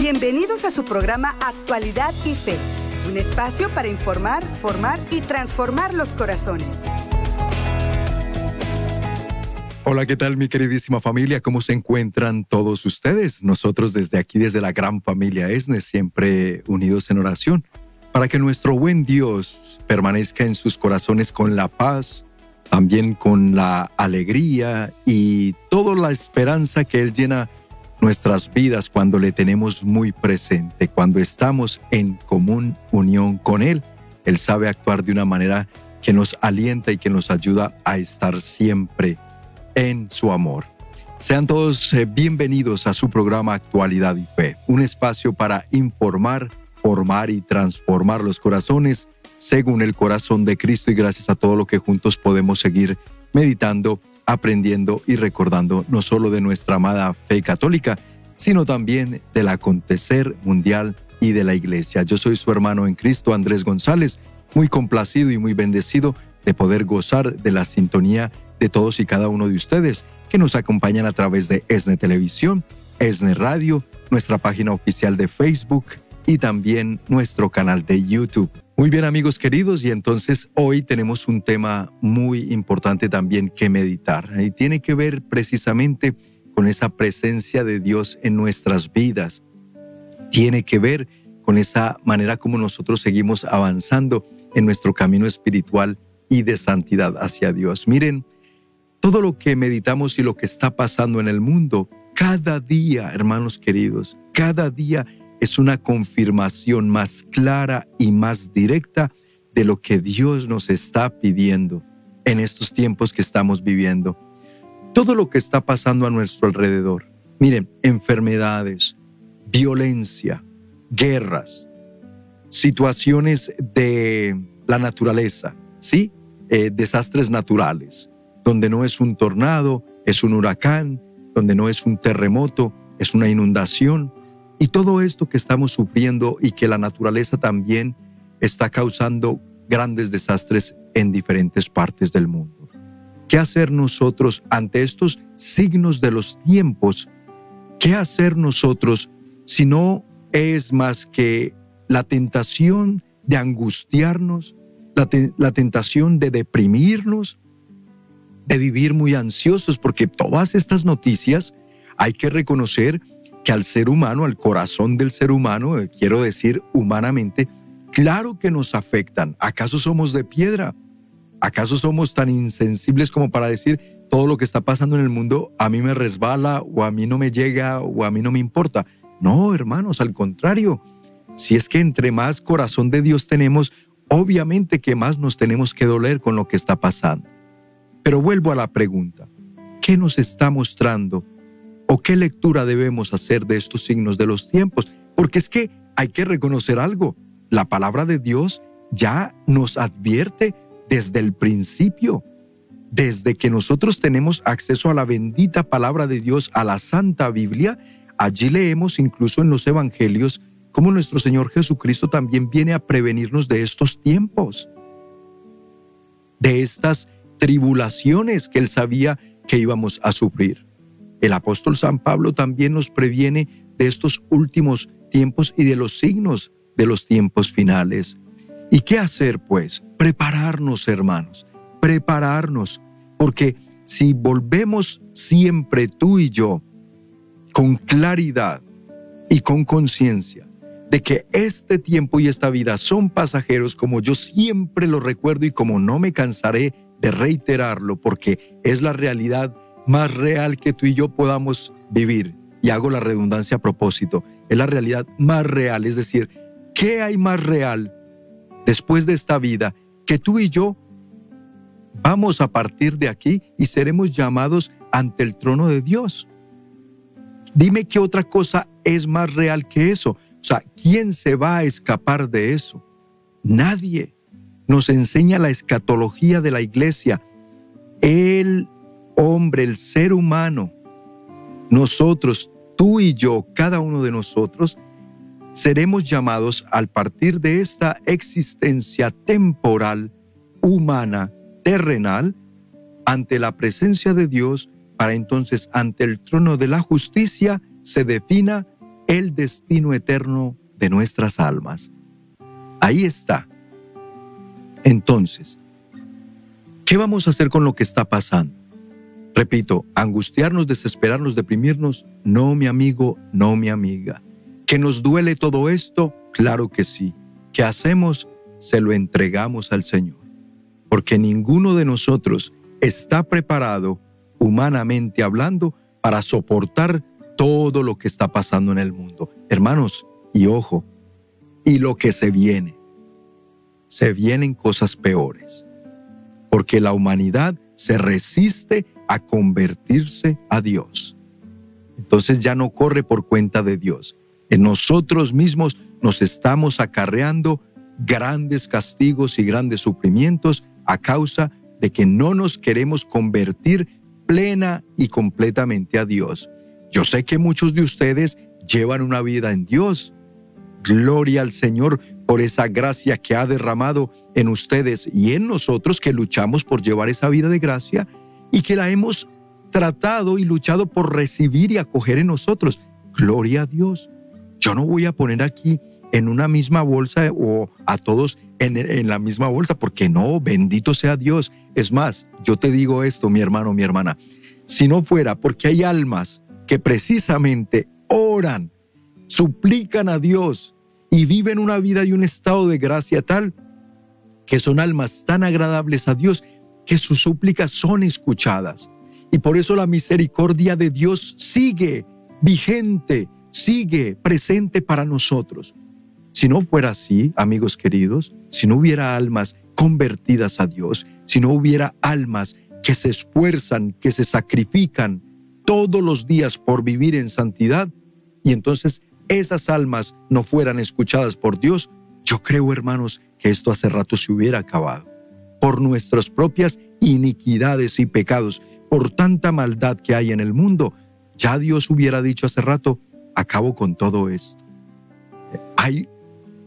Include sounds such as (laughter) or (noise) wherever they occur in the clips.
Bienvenidos a su programa Actualidad y Fe, un espacio para informar, formar y transformar los corazones. Hola, ¿qué tal mi queridísima familia? ¿Cómo se encuentran todos ustedes? Nosotros desde aquí, desde la gran familia ESNE, siempre unidos en oración, para que nuestro buen Dios permanezca en sus corazones con la paz, también con la alegría y toda la esperanza que Él llena nuestras vidas cuando le tenemos muy presente, cuando estamos en común unión con Él. Él sabe actuar de una manera que nos alienta y que nos ayuda a estar siempre en su amor. Sean todos eh, bienvenidos a su programa Actualidad y Fe, un espacio para informar, formar y transformar los corazones según el corazón de Cristo y gracias a todo lo que juntos podemos seguir meditando aprendiendo y recordando no solo de nuestra amada fe católica, sino también del acontecer mundial y de la iglesia. Yo soy su hermano en Cristo, Andrés González, muy complacido y muy bendecido de poder gozar de la sintonía de todos y cada uno de ustedes que nos acompañan a través de ESNE Televisión, ESNE Radio, nuestra página oficial de Facebook y también nuestro canal de YouTube. Muy bien amigos queridos, y entonces hoy tenemos un tema muy importante también que meditar. Y tiene que ver precisamente con esa presencia de Dios en nuestras vidas. Tiene que ver con esa manera como nosotros seguimos avanzando en nuestro camino espiritual y de santidad hacia Dios. Miren, todo lo que meditamos y lo que está pasando en el mundo, cada día, hermanos queridos, cada día es una confirmación más clara y más directa de lo que Dios nos está pidiendo en estos tiempos que estamos viviendo. Todo lo que está pasando a nuestro alrededor, miren, enfermedades, violencia, guerras, situaciones de la naturaleza, ¿sí? Eh, desastres naturales, donde no es un tornado, es un huracán, donde no es un terremoto, es una inundación, y todo esto que estamos sufriendo y que la naturaleza también está causando grandes desastres en diferentes partes del mundo. ¿Qué hacer nosotros ante estos signos de los tiempos? ¿Qué hacer nosotros si no es más que la tentación de angustiarnos, la, tentación de deprimirnos, de vivir muy ansiosos? Porque todas estas noticias hay que reconocer que al ser humano, al corazón del ser humano, eh, quiero decir humanamente, claro que nos afectan. ¿Acaso somos de piedra? ¿Acaso somos tan insensibles como para decir todo lo que está pasando en el mundo a mí me resbala o a mí no me llega o a mí no me importa? No, hermanos, al contrario. Si es que entre más corazón de Dios tenemos, obviamente que más nos tenemos que doler con lo que está pasando. Pero vuelvo a la pregunta. ¿Qué nos está mostrando ¿O qué lectura debemos hacer de estos signos de los tiempos? Porque es que hay que reconocer algo. La palabra de Dios ya nos advierte desde el principio, desde que nosotros tenemos acceso a la bendita palabra de Dios, a la Santa Biblia, allí leemos incluso en los Evangelios cómo nuestro Señor Jesucristo también viene a prevenirnos de estos tiempos, de estas tribulaciones que Él sabía que íbamos a sufrir. El apóstol San Pablo también nos previene de estos últimos tiempos y de los signos de los tiempos finales. ¿Y qué hacer pues? Prepararnos, hermanos, prepararnos, porque si volvemos siempre tú y yo con claridad y con conciencia de que este tiempo y esta vida son pasajeros, como yo siempre lo recuerdo y como no me cansaré de reiterarlo, porque es la realidad más real que tú y yo podamos vivir. Y hago la redundancia a propósito. Es la realidad más real. Es decir, ¿qué hay más real después de esta vida que tú y yo vamos a partir de aquí y seremos llamados ante el trono de Dios? Dime qué otra cosa es más real que eso. O sea, ¿quién se va a escapar de eso? Nadie. Nos enseña la escatología de la iglesia. Él hombre, el ser humano, nosotros, tú y yo, cada uno de nosotros, seremos llamados al partir de esta existencia temporal, humana, terrenal, ante la presencia de Dios, para entonces ante el trono de la justicia se defina el destino eterno de nuestras almas. Ahí está. Entonces, ¿qué vamos a hacer con lo que está pasando? Repito, angustiarnos, desesperarnos, deprimirnos, no mi amigo, no mi amiga. ¿Que nos duele todo esto? Claro que sí. ¿Qué hacemos? Se lo entregamos al Señor. Porque ninguno de nosotros está preparado, humanamente hablando, para soportar todo lo que está pasando en el mundo. Hermanos, y ojo, y lo que se viene. Se vienen cosas peores. Porque la humanidad se resiste a convertirse a Dios. Entonces ya no corre por cuenta de Dios. En nosotros mismos nos estamos acarreando grandes castigos y grandes sufrimientos a causa de que no nos queremos convertir plena y completamente a Dios. Yo sé que muchos de ustedes llevan una vida en Dios. Gloria al Señor por esa gracia que ha derramado en ustedes y en nosotros que luchamos por llevar esa vida de gracia y que la hemos tratado y luchado por recibir y acoger en nosotros. Gloria a Dios. Yo no voy a poner aquí en una misma bolsa o a todos en, en, la misma bolsa, porque no, bendito sea Dios. Es más, yo te digo esto, mi hermano, mi hermana, si no fuera porque hay almas que precisamente oran, suplican a Dios y viven una vida y un estado de gracia tal que son almas tan agradables a Dios que sus súplicas son escuchadas. Y por eso la misericordia de Dios sigue vigente, sigue presente para nosotros. Si no fuera así, amigos queridos, si no hubiera almas convertidas a Dios, si no hubiera almas que se esfuerzan, que se sacrifican todos los días por vivir en santidad, y entonces esas almas no fueran escuchadas por Dios, yo creo, hermanos, que esto hace rato se hubiera acabado por nuestras propias iniquidades y pecados, por tanta maldad que hay en el mundo. Ya Dios hubiera dicho hace rato, acabo con todo esto. Hay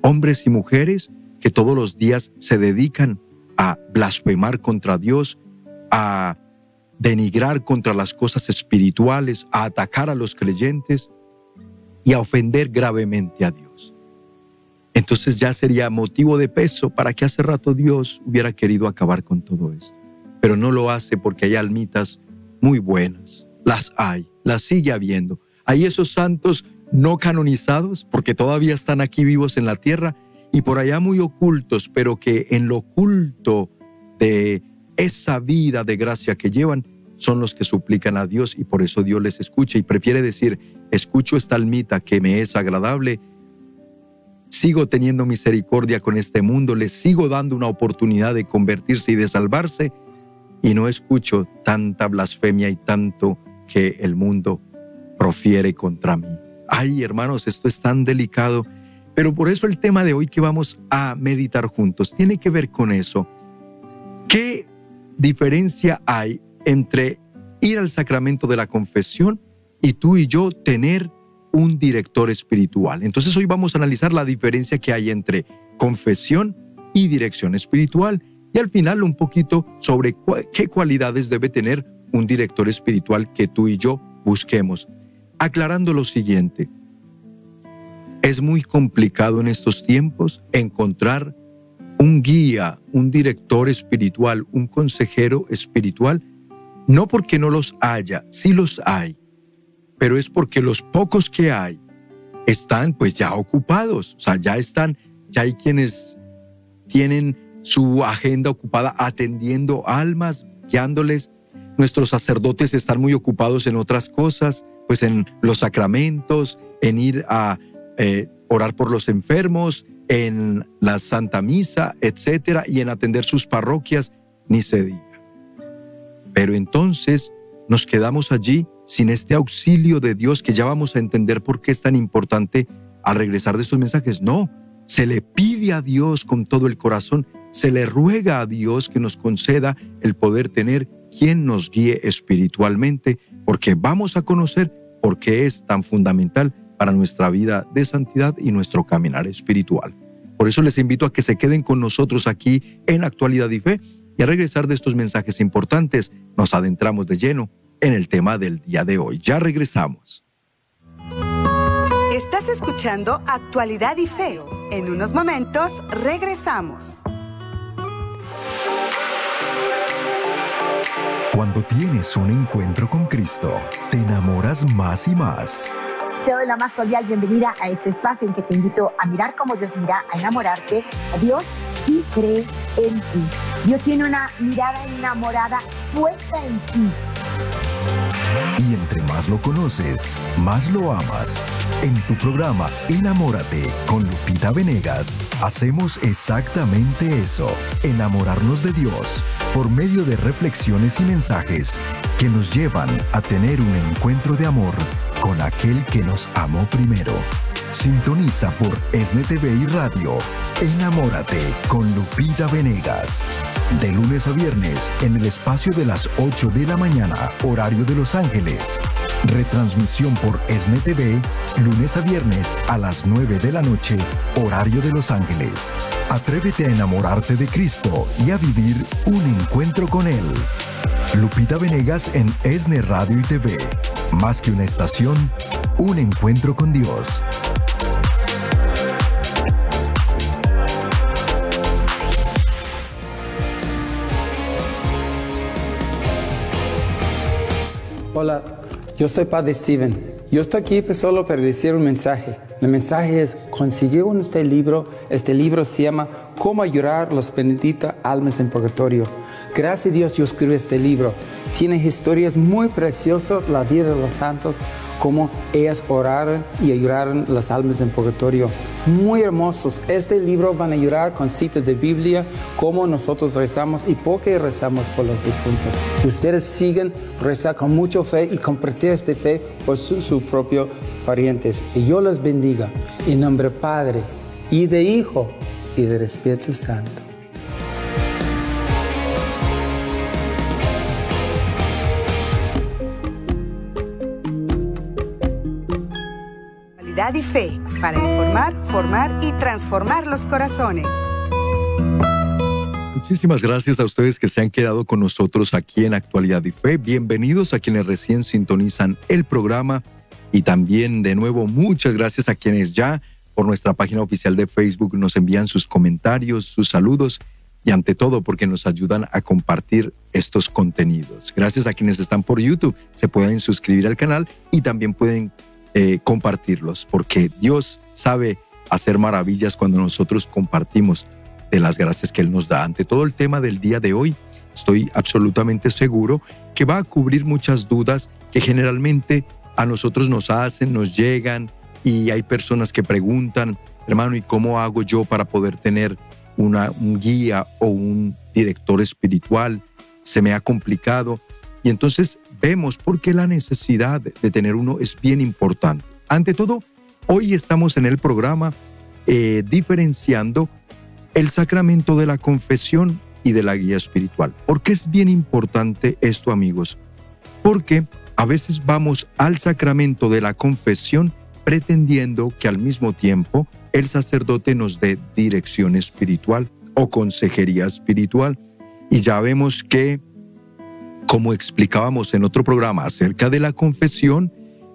hombres y mujeres que todos los días se dedican a blasfemar contra Dios, a denigrar contra las cosas espirituales, a atacar a los creyentes y a ofender gravemente a Dios entonces ya sería motivo de peso para que hace rato Dios hubiera querido acabar con todo esto. Pero no lo hace porque hay almitas muy buenas. Las hay, las sigue habiendo. Hay esos santos no canonizados porque todavía están aquí vivos en la tierra y por allá muy ocultos, pero que en lo oculto de esa vida de gracia que llevan son los que suplican a Dios y por eso Dios les escucha y prefiere decir, escucho esta almita que me es agradable sigo teniendo misericordia con este mundo, les sigo dando una oportunidad de convertirse y de salvarse, y no escucho tanta blasfemia y tanto que el mundo profiere contra mí. Ay, hermanos, esto es tan delicado, pero por eso el tema de hoy que vamos a meditar juntos tiene que ver con eso. ¿Qué diferencia hay entre ir al sacramento de la confesión y tú y yo tener un director espiritual. Entonces hoy vamos a analizar la diferencia que hay entre confesión y dirección espiritual y al final un poquito sobre qué cualidades debe tener un director espiritual que tú y yo busquemos. Aclarando lo siguiente, es muy complicado en estos tiempos encontrar un guía, un director espiritual, un consejero espiritual, no porque no los haya, sí los hay, pero es porque los pocos que hay están pues ya ocupados, o sea, ya están, ya hay quienes tienen su agenda ocupada atendiendo almas, guiándoles. Nuestros sacerdotes están muy ocupados en otras cosas, pues en los sacramentos, en ir a eh, orar por los enfermos, en la Santa Misa, etcétera, y en atender sus parroquias, ni se diga. Pero entonces nos quedamos allí sin este auxilio de Dios que ya vamos a entender por qué es tan importante al regresar de estos mensajes. No, se le pide a Dios con todo el corazón, se le ruega a Dios que nos conceda el poder tener quien nos guíe espiritualmente, porque vamos a conocer por qué es tan fundamental para nuestra vida de santidad y nuestro caminar espiritual. Por eso les invito a que se queden con nosotros aquí en Actualidad y Fe y al regresar de estos mensajes importantes nos adentramos de lleno en el tema del día de hoy. Ya regresamos. Estás escuchando Actualidad y Fe. En unos momentos regresamos. Cuando tienes un encuentro con Cristo, te enamoras más y más. Te doy la más cordial bienvenida a este espacio en que te invito a mirar como Dios mira, a enamorarte a Dios y cree en ti. Dios tiene una mirada enamorada puesta en ti y entre más lo conoces, más lo amas. En tu programa Enamórate con Lupita Venegas, hacemos exactamente eso, enamorarnos de Dios por medio de reflexiones y mensajes que nos llevan a tener un encuentro de amor con aquel que nos amó primero. Sintoniza por SNTV y Radio. Enamórate con Lupita Venegas de lunes a viernes en el espacio de las 8 de la mañana, horario de Los Ángeles. Retransmisión por SNTV, lunes a viernes a las 9 de la noche, horario de Los Ángeles. Atrévete a enamorarte de Cristo y a vivir un encuentro con Él. Lupita Venegas en ESNE Radio y TV. Más que una estación, un encuentro con Dios. Hola, yo soy Padre Steven. Yo estoy aquí pues, solo para decir un mensaje. El mensaje es, consiguieron este libro. Este libro se llama Cómo ayudar a las benditas almas en purgatorio. Gracias a Dios yo escribí este libro. Tiene historias muy preciosas, la vida de los santos, cómo ellas oraron y ayudaron las almas en purgatorio. Muy hermosos. Este libro van a ayudar con citas de Biblia, cómo nosotros rezamos y por qué rezamos por los difuntos. Ustedes siguen rezar con mucha fe y compartir esta fe por sus su propios parientes. Y yo los bendiga en nombre Padre y de Hijo y del Espíritu Santo. Y fe para informar, formar y transformar los corazones. Muchísimas gracias a ustedes que se han quedado con nosotros aquí en Actualidad y Fe. Bienvenidos a quienes recién sintonizan el programa y también de nuevo muchas gracias a quienes ya por nuestra página oficial de Facebook nos envían sus comentarios, sus saludos y ante todo porque nos ayudan a compartir estos contenidos. Gracias a quienes están por YouTube, se pueden suscribir al canal y también pueden eh, compartirlos, porque Dios sabe hacer maravillas cuando nosotros compartimos de las gracias que Él nos da. Ante todo el tema del día de hoy, estoy absolutamente seguro que va a cubrir muchas dudas que generalmente a nosotros nos hacen, nos llegan y hay personas que preguntan, hermano, ¿y cómo hago yo para poder tener una, un guía o un director espiritual? Se me ha complicado. Y entonces vemos por qué la necesidad de tener uno es bien importante. Ante todo, hoy estamos en el programa eh, diferenciando el sacramento de la confesión y de la guía espiritual. ¿Por qué es bien importante esto, amigos? Porque a veces vamos al sacramento de la confesión pretendiendo que al mismo tiempo el sacerdote nos dé dirección espiritual o consejería espiritual. Y ya vemos que como explicábamos en otro programa acerca de la confesión,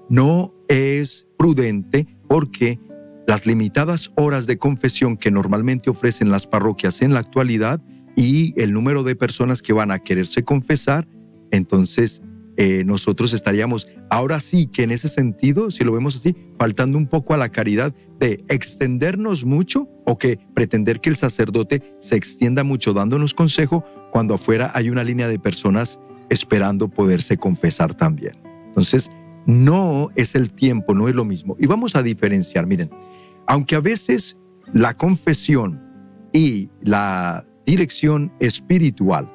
no es prudente porque las limitadas horas de confesión que normalmente ofrecen las parroquias en la actualidad y el número de personas que van a quererse confesar, entonces eh, nosotros estaríamos ahora sí que en ese sentido, si lo vemos así, faltando un poco a la caridad de extendernos mucho o que pretender que el sacerdote se extienda mucho dándonos consejo cuando afuera hay una línea de personas esperando poderse confesar también. Entonces, no es el tiempo, no es lo mismo. Y vamos a diferenciar, miren, aunque a veces la confesión y la dirección espiritual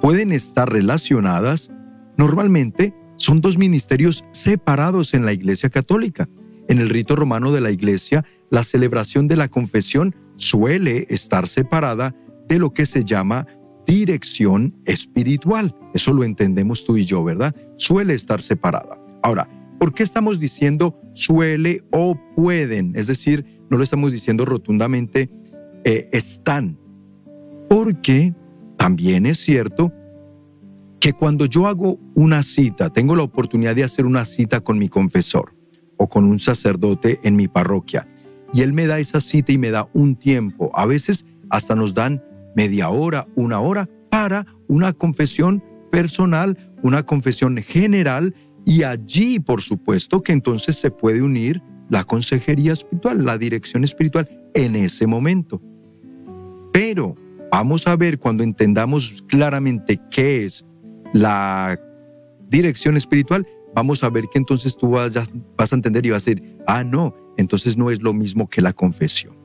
pueden estar relacionadas, normalmente son dos ministerios separados en la Iglesia Católica. En el rito romano de la Iglesia, la celebración de la confesión suele estar separada de lo que se llama dirección espiritual. Eso lo entendemos tú y yo, ¿verdad? Suele estar separada. Ahora, ¿por qué estamos diciendo suele o pueden? Es decir, no lo estamos diciendo rotundamente eh, están. Porque también es cierto que cuando yo hago una cita, tengo la oportunidad de hacer una cita con mi confesor, o con un sacerdote en mi parroquia. Y él me da esa cita y me da un tiempo. A veces hasta nos dan media hora, una hora para una confesión personal, una confesión general y allí, por supuesto, que entonces se puede unir la consejería espiritual, la dirección espiritual en ese momento. Pero vamos a ver cuando entendamos claramente qué es la dirección espiritual, vamos a ver que entonces tú vas, a entender y vas a decir, ah, no, entonces no es lo mismo que la confesión.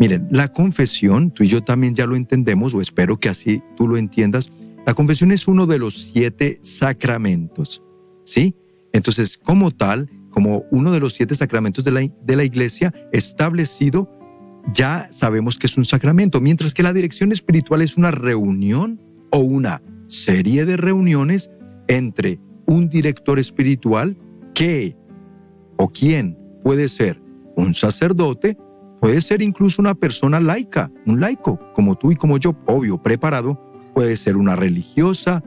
Miren, la confesión, tú y yo también ya lo entendemos, o espero que así tú lo entiendas, la confesión es uno de los siete sacramentos, ¿sí? Entonces, como tal, como uno de los siete sacramentos de la, de la iglesia establecido, ya sabemos que es un sacramento, mientras que la dirección espiritual es una reunión o una serie de reuniones entre un director espiritual que o quién puede ser un sacerdote, puede ser incluso una persona laica, un laico, como tú y como yo, obvio, preparado, puede ser una religiosa,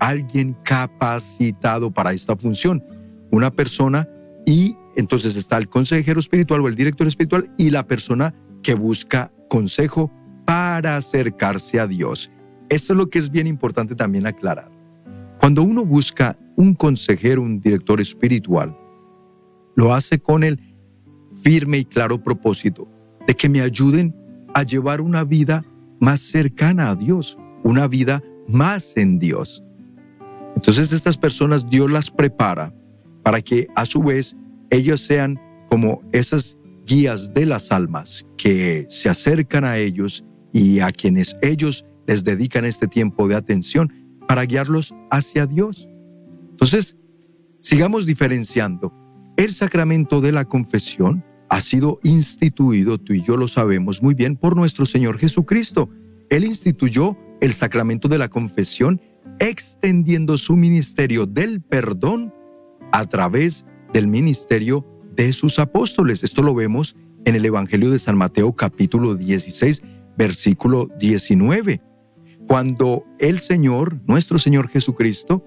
alguien capacitado para esta función, una persona y entonces está el consejero espiritual o el director espiritual y la persona que busca consejo para acercarse a Dios. Esto es lo que es bien importante también aclarar. Cuando uno busca un consejero, un director espiritual, lo hace con el firme y claro propósito de que me ayuden a llevar una vida más cercana a Dios, una vida más en Dios. Entonces estas personas Dios las prepara para que a su vez ellos sean como esas guías de las almas que se acercan a ellos y a quienes ellos les dedican este tiempo de atención para guiarlos hacia Dios. Entonces, sigamos diferenciando. El sacramento de la confesión ha sido instituido, tú y yo lo sabemos muy bien, por nuestro Señor Jesucristo. Él instituyó el sacramento de la confesión extendiendo su ministerio del perdón a través del ministerio de sus apóstoles. Esto lo vemos en el Evangelio de San Mateo capítulo 16, versículo 19. Cuando el Señor, nuestro Señor Jesucristo,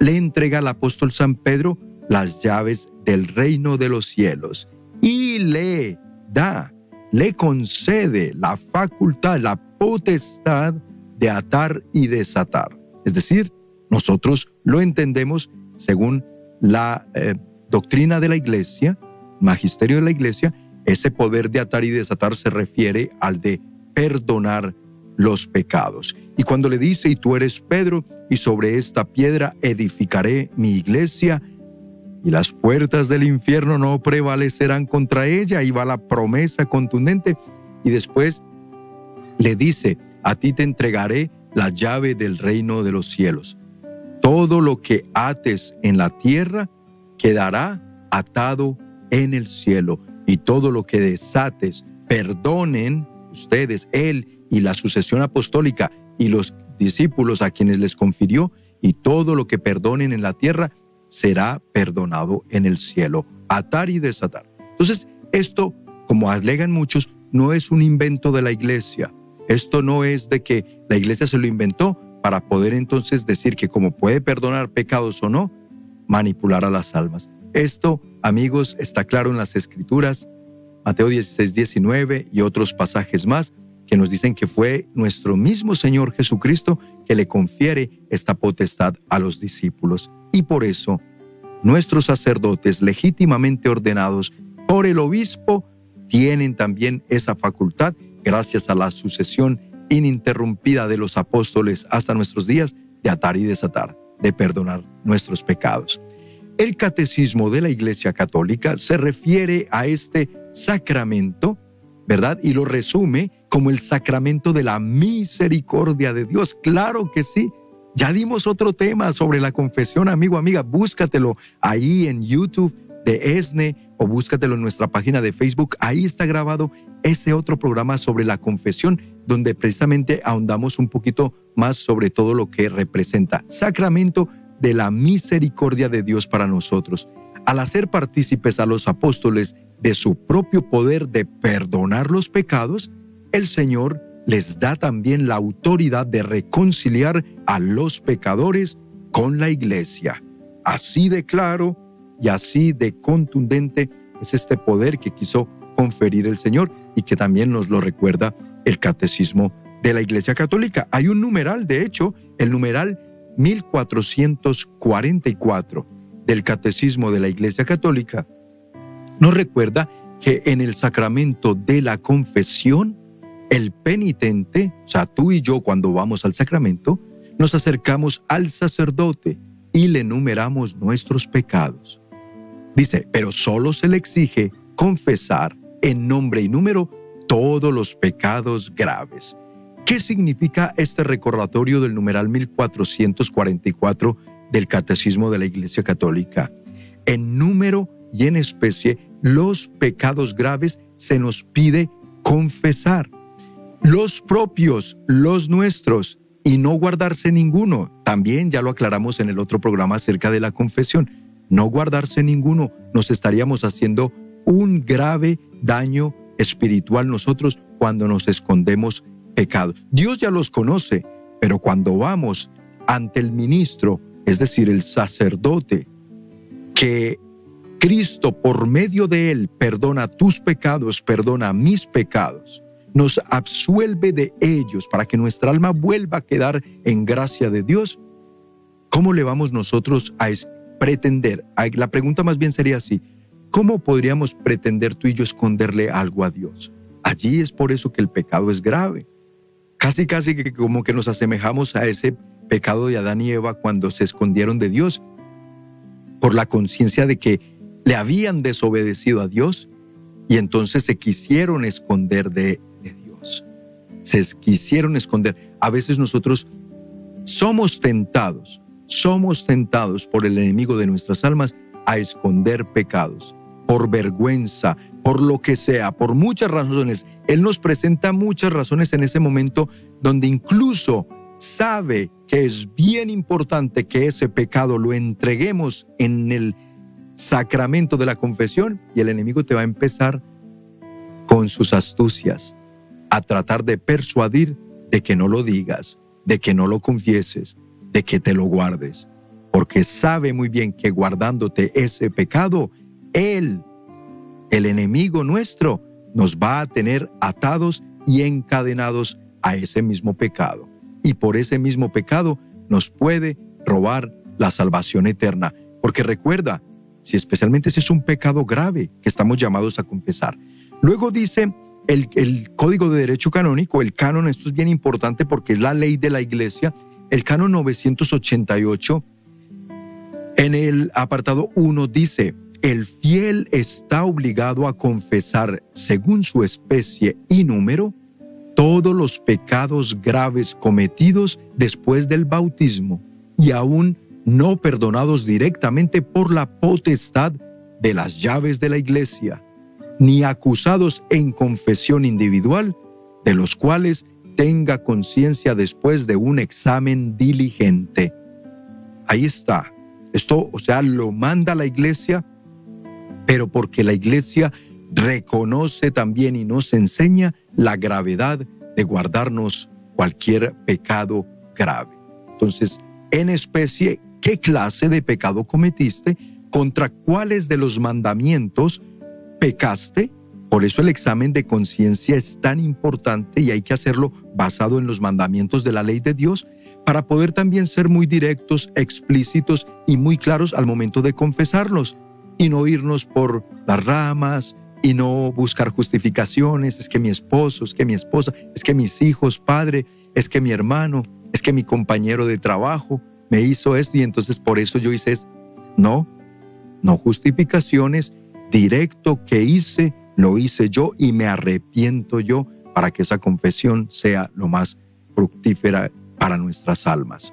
le entrega al apóstol San Pedro las llaves del reino de los cielos y le da, le concede la facultad, la potestad de atar y desatar. Es decir, nosotros lo entendemos según la eh, doctrina de la iglesia, magisterio de la iglesia, ese poder de atar y desatar se refiere al de perdonar los pecados. Y cuando le dice, y tú eres Pedro, y sobre esta piedra edificaré mi iglesia, y las puertas del infierno no prevalecerán contra ella, ahí va la promesa contundente, y después le dice, a ti te entregaré la llave del reino de los cielos. Todo lo que ates en la tierra quedará atado en el cielo, y todo lo que desates, perdonen ustedes, él y la sucesión apostólica y los discípulos a quienes les confirió, y todo lo que perdonen en la tierra será perdonado en el cielo. Atar y desatar. Entonces, esto, como alegan muchos, no es un invento de la iglesia. Esto no es de que la iglesia se lo inventó para poder entonces decir que como puede perdonar pecados o no, manipular a las almas. Esto, amigos, está claro en las escrituras, Mateo 16, 19 y otros pasajes más que nos dicen que fue nuestro mismo Señor Jesucristo que le confiere esta potestad a los discípulos. Y por eso, nuestros sacerdotes legítimamente ordenados por el obispo tienen también esa facultad gracias a la sucesión ininterrumpida de los apóstoles hasta nuestros días de atar y desatar, de perdonar nuestros pecados. El catecismo de la Iglesia Católica se refiere a este sacramento, ¿verdad? Y lo resume como el sacramento de la misericordia de Dios. Claro que sí. Ya dimos otro tema sobre la confesión, amigo, amiga. Búscatelo ahí en YouTube de ESNE o búscatelo en nuestra página de Facebook. Ahí está grabado ese otro programa sobre la confesión, donde precisamente ahondamos un poquito más sobre todo lo que representa sacramento de la misericordia de Dios para nosotros. Al hacer partícipes a los apóstoles de su propio poder de perdonar los pecados, el Señor les da también la autoridad de reconciliar a los pecadores con la iglesia. Así de claro y así de contundente es este poder que quiso conferir el Señor y que también nos lo recuerda el catecismo de la Iglesia Católica. Hay un numeral, de hecho, el numeral 1444 del catecismo de la Iglesia Católica, nos recuerda que en el sacramento de la confesión, el penitente, o sea, tú y yo cuando vamos al sacramento, nos acercamos al sacerdote y le enumeramos nuestros pecados. Dice, pero solo se le exige confesar en nombre y número todos los pecados graves. ¿Qué significa este recordatorio del numeral 1444 del Catecismo de la Iglesia Católica? En número y en especie, los pecados graves se nos pide confesar. Los propios, los nuestros, y no guardarse ninguno. También ya lo aclaramos en el otro programa acerca de la confesión. No guardarse ninguno. Nos estaríamos haciendo un grave daño espiritual nosotros cuando nos escondemos pecados. Dios ya los conoce, pero cuando vamos ante el ministro, es decir, el sacerdote, que Cristo por medio de él perdona tus pecados, perdona mis pecados, nos absuelve de ellos para que nuestra alma vuelva a quedar en gracia de Dios, ¿cómo le vamos nosotros a pretender? La pregunta más bien sería así, ¿cómo podríamos pretender tú y yo esconderle algo a Dios? Allí es por eso que el pecado es grave. Casi, casi que como que nos asemejamos a ese pecado de Adán y Eva cuando se escondieron de Dios por la conciencia de que le habían desobedecido a Dios y entonces se quisieron esconder de, se quisieron esconder. A veces nosotros somos tentados, somos tentados por el enemigo de nuestras almas a esconder pecados, por vergüenza, por lo que sea, por muchas razones. Él nos presenta muchas razones en ese momento donde incluso sabe que es bien importante que ese pecado lo entreguemos en el sacramento de la confesión y el enemigo te va a empezar con sus astucias, a tratar de persuadir de que no lo digas, de que no lo confieses, de que te lo guardes, porque sabe muy bien que guardándote ese pecado, Él, el enemigo nuestro, nos va a tener atados y encadenados a ese mismo pecado. Y por ese mismo pecado nos puede robar la salvación eterna. Porque recuerda, si especialmente si es un pecado grave que estamos llamados a confesar. Luego dice el, Código de Derecho Canónico, el canon, esto es bien importante porque es la ley de la Iglesia, el canon 988, en el apartado 1 dice, el fiel está obligado a confesar, según su especie y número, todos los pecados graves cometidos después del bautismo y aún no perdonados directamente por la potestad de las llaves de la iglesia ni acusados en confesión individual, de los cuales tenga conciencia después de un examen diligente. Ahí está. Esto, o sea, lo manda la iglesia, pero porque la iglesia reconoce también y nos enseña la gravedad de guardarnos cualquier pecado grave. Entonces, en especie, ¿qué clase de pecado cometiste? ¿Contra cuáles de los mandamientos pecaste, por eso el examen de conciencia es tan importante y hay que hacerlo basado en los mandamientos de la ley de Dios para poder también ser muy directos, explícitos y muy claros al momento de confesarlos y no irnos por las ramas y no buscar justificaciones, es que mi esposo, es que mi esposa, es que mis hijos, padre, es que mi hermano, es que mi compañero de trabajo me hizo esto y entonces por eso yo hice esto. No, no justificaciones directo que hice, lo hice yo y me arrepiento yo para que esa confesión sea lo más fructífera para nuestras almas.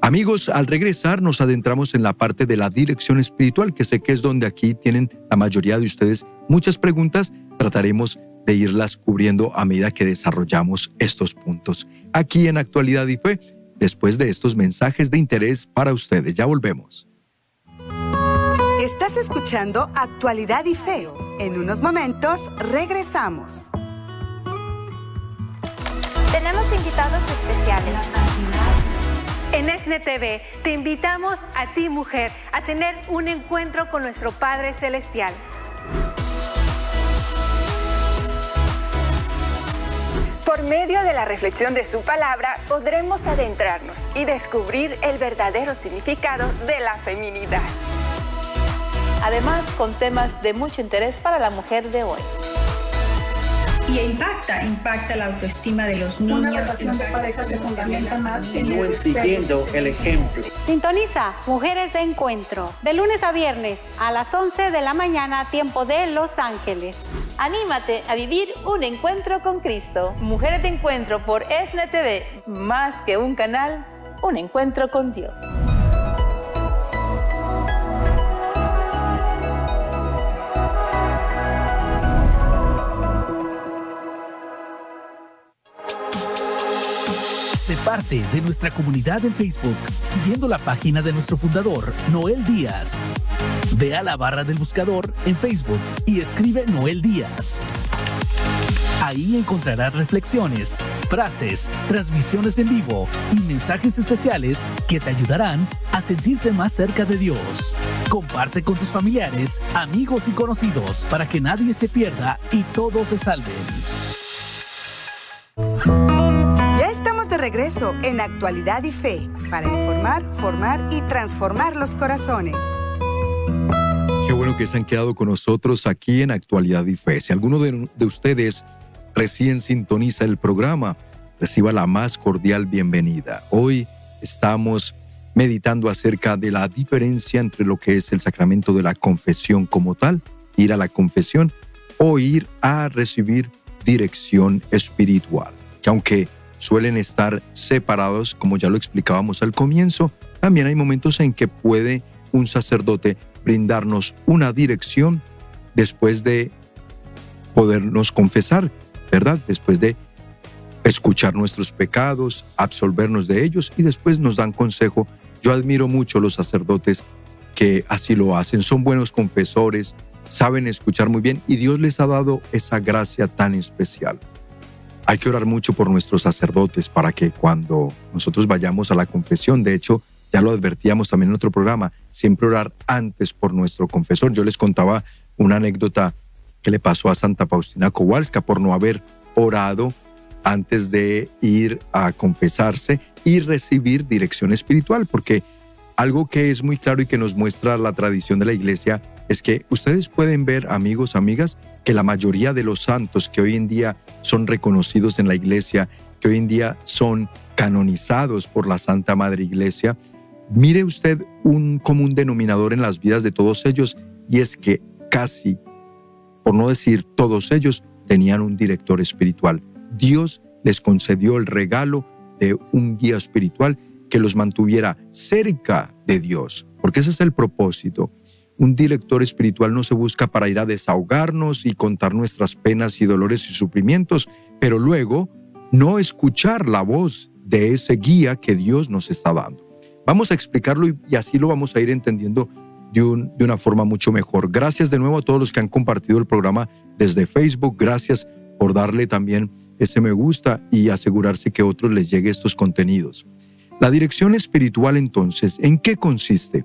Amigos, al regresar nos adentramos en la parte de la dirección espiritual, que sé que es donde aquí tienen la mayoría de ustedes muchas preguntas. Trataremos de irlas cubriendo a medida que desarrollamos estos puntos. Aquí en Actualidad y Fe, después de estos mensajes de interés para ustedes. Ya volvemos. Estás escuchando Actualidad y Fe. En unos momentos regresamos. Tenemos invitados especiales. En ESNE TV te invitamos a ti, mujer, a tener un encuentro con nuestro Padre Celestial. Por medio de la reflexión de su palabra podremos adentrarnos y descubrir el verdadero significado de la feminidad. Además, con temas de mucho interés para la mujer de hoy y impacta, impacta la autoestima de los niños. Una relación de pareja se fundamenta más en siguiendo el ejemplo. Sintoniza Mujeres de Encuentro, de lunes a viernes a las 11 de la mañana, tiempo de Los Ángeles. Anímate a vivir un encuentro con Cristo. Mujeres de Encuentro por ESNE TV, más que un canal, un encuentro con Dios. Parte de nuestra comunidad en Facebook siguiendo la página de nuestro fundador, Noel Díaz. Ve a la barra del buscador en Facebook y escribe Noel Díaz. Ahí encontrarás reflexiones, frases, transmisiones en vivo y mensajes especiales que te ayudarán a sentirte más cerca de Dios. Comparte con tus familiares, amigos y conocidos para que nadie se pierda y todos se salven. Regreso en Actualidad y Fe para informar, formar y transformar los corazones. Qué bueno que se han quedado con nosotros aquí en Actualidad y Fe. Si alguno de, de ustedes recién sintoniza el programa, reciba la más cordial bienvenida. Hoy estamos meditando acerca de la diferencia entre lo que es el sacramento de la confesión como tal, ir a la confesión o ir a recibir dirección espiritual. Que aunque suelen estar separados, como ya lo explicábamos al comienzo. También hay momentos en que puede un sacerdote brindarnos una dirección después de podernos confesar, ¿verdad? Después de escuchar nuestros pecados, absolvernos de ellos y después nos dan consejo. Yo admiro mucho los sacerdotes que así lo hacen, son buenos confesores, saben escuchar muy bien y Dios les ha dado esa gracia tan especial. Hay que orar mucho por nuestros sacerdotes para que cuando nosotros vayamos a la confesión, de hecho, ya lo advertíamos también en otro programa, siempre orar antes por nuestro confesor. Yo les contaba una anécdota que le pasó a Santa Faustina Kowalska por no haber orado antes de ir a confesarse y recibir dirección espiritual, porque algo que es muy claro y que nos muestra la tradición de la iglesia es que ustedes pueden ver, amigos, amigas, que la mayoría de los santos que hoy en día son reconocidos en la iglesia, que hoy en día son canonizados por la Santa Madre Iglesia, mire usted un común denominador en las vidas de todos ellos y es que casi, por no decir todos ellos, tenían un director espiritual. Dios les concedió el regalo de un guía espiritual que los mantuviera cerca de Dios, porque ese es el propósito. Un director espiritual no se busca para ir a desahogarnos y contar nuestras penas y dolores y sufrimientos, pero luego no escuchar la voz de ese guía que Dios nos está dando. Vamos a explicarlo y, así lo vamos a ir entendiendo de, de una forma mucho mejor. Gracias de nuevo a todos los que han compartido el programa desde Facebook. Gracias por darle también ese me gusta y asegurarse que a otros les llegue estos contenidos. La dirección espiritual entonces, ¿en qué consiste?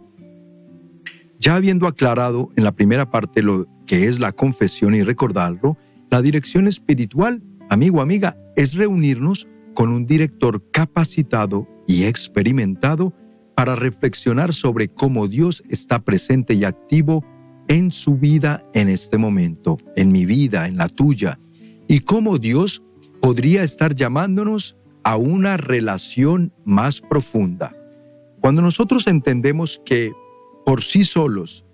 Ya habiendo aclarado en la primera parte lo que es la confesión y recordarlo, la dirección espiritual, amigo, amiga, es reunirnos con un director capacitado y experimentado para reflexionar sobre cómo Dios está presente y activo en su vida en este momento, en mi vida, en la tuya, y cómo Dios podría estar llamándonos a una relación más profunda. Cuando nosotros entendemos que por sí solos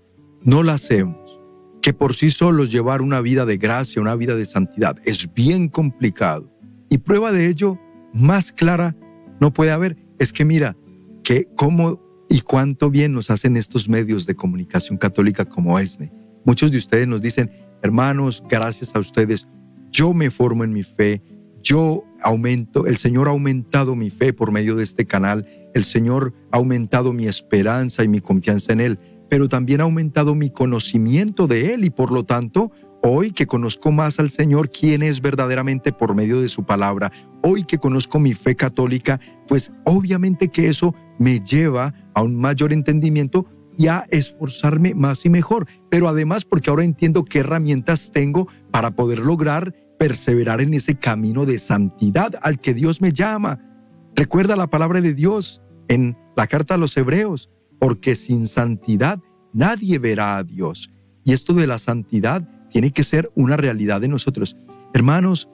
no la hacemos, que por sí solos llevar una vida de gracia, una vida de santidad, es bien complicado. Y prueba de ello más clara no puede haber, es que mira, que cómo y cuánto bien nos hacen estos medios de comunicación católica como ESNE. Muchos de ustedes nos dicen, hermanos, gracias a ustedes, yo me formo en mi fe, yo aumento, el Señor ha aumentado mi fe por medio de este canal, el Señor ha aumentado mi esperanza y mi confianza en Él, pero también ha aumentado mi conocimiento de Él y por lo tanto Hoy que conozco más al Señor, quién es verdaderamente por medio de su palabra, hoy que conozco mi fe católica, pues obviamente que eso me lleva a un mayor entendimiento y a esforzarme más y mejor. Pero además porque ahora entiendo qué herramientas tengo para poder lograr perseverar en ese camino de santidad al que Dios me llama. Recuerda la palabra de Dios en la carta a los hebreos, porque sin santidad nadie verá a Dios. Y esto de la santidad tiene que ser una realidad de nosotros. Hermanos,